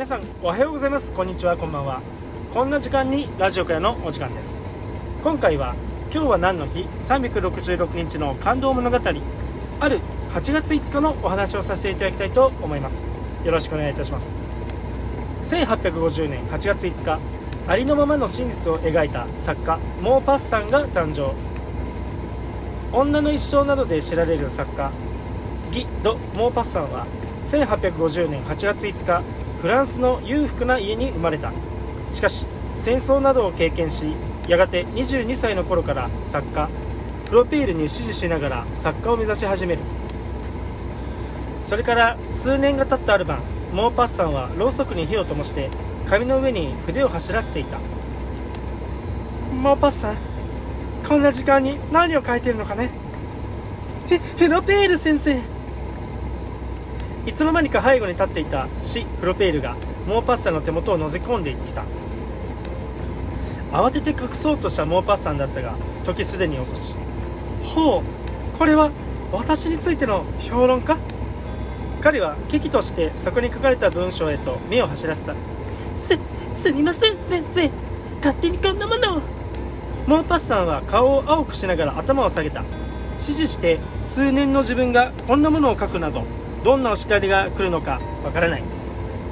皆さんおはようございます。こんにちは。こんばんは。こんな時間にラジオからのお時間です。今回は今日は何の日？366日の感動物語。ある8月5日のお話をさせていただきたいと思います。よろしくお願いいたします。1850年8月5日ありのままの真実を描いた作家モー・パッサンが誕生。女の一生などで知られる作家ギ・ド・モーパッサンは1850年8月5日フランスの裕福な家に生まれた。しかし戦争などを経験しやがて22歳の頃から作家プロペールに師事しながら作家を目指し始める。それから数年が経ったある晩モーパッサンはろうそくに火を灯して紙の上に筆を走らせていた。モーパッサンこんな時間に何を書いてるのかね。へヘロペール先生。いつの間にか背後に立っていたシ・フロペールがモーパッサンの手元を覗き込んできた。慌てて隠そうとしたモーパッサンだったが時すでに遅し。ほうこれは私についての評論家彼は危機としてそこに書かれた文章へと目を走らせた。すすみません先生。勝手にこんなものを。モーパッサンは顔を青くしながら頭を下げた。指示して数年の自分がこんなものを書くなどどんなお叱りが来るのかわからない。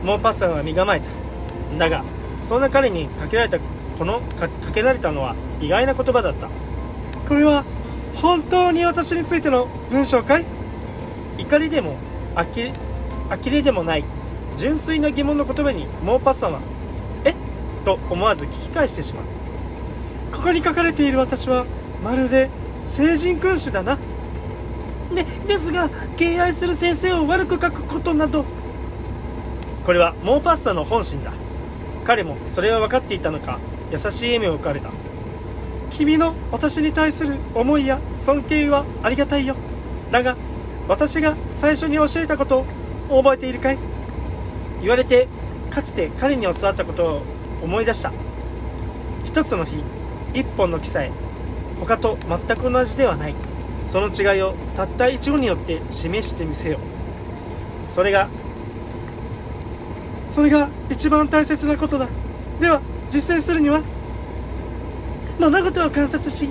モーパッサンは身構えた。だがそんな彼にかけられたこのかけられたのは意外な言葉だった。これは本当に私についての文章かい？怒りでもあきれ呆れでもない純粋な疑問の言葉にモーパッサンは「え？っ?」と思わず聞き返してしまう。ここに書かれている私はまるで聖人君主だな。でですが敬愛する先生を悪く書くことなど。これはモーパッサの本心だ。彼もそれは分かっていたのか優しい笑みを浮かべた。君の私に対する思いや尊敬はありがたいよ。だが私が最初に教えたことを覚えているかい？言われてかつて彼に教わったことを思い出した。一つの日一本の木さえ他と全く同じではない。その違いをたった一語によって示してみせよそれがそれが一番大切なことだ。では実践するには物事を観察し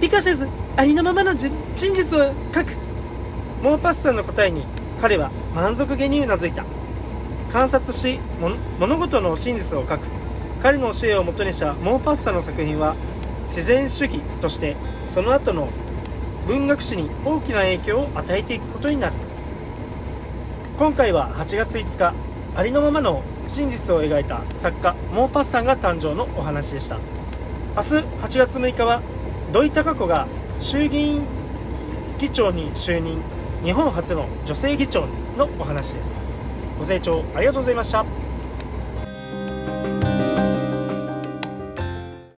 美化せずありのままの真実を書く。モーパッサンの答えに彼は満足げにうなずいた。観察し物事の真実を書く。彼の教えをもとにしたモーパッサの作品は自然主義としてその後の文学史に大きな影響を与えていくことになる。今回は8月5日ありのままの真実を描いた作家モーパッサンが誕生のお話でした。明日8月6日は土井孝子が衆議院議長に就任日本初の女性議長のお話です。ご清聴ありがとうございました。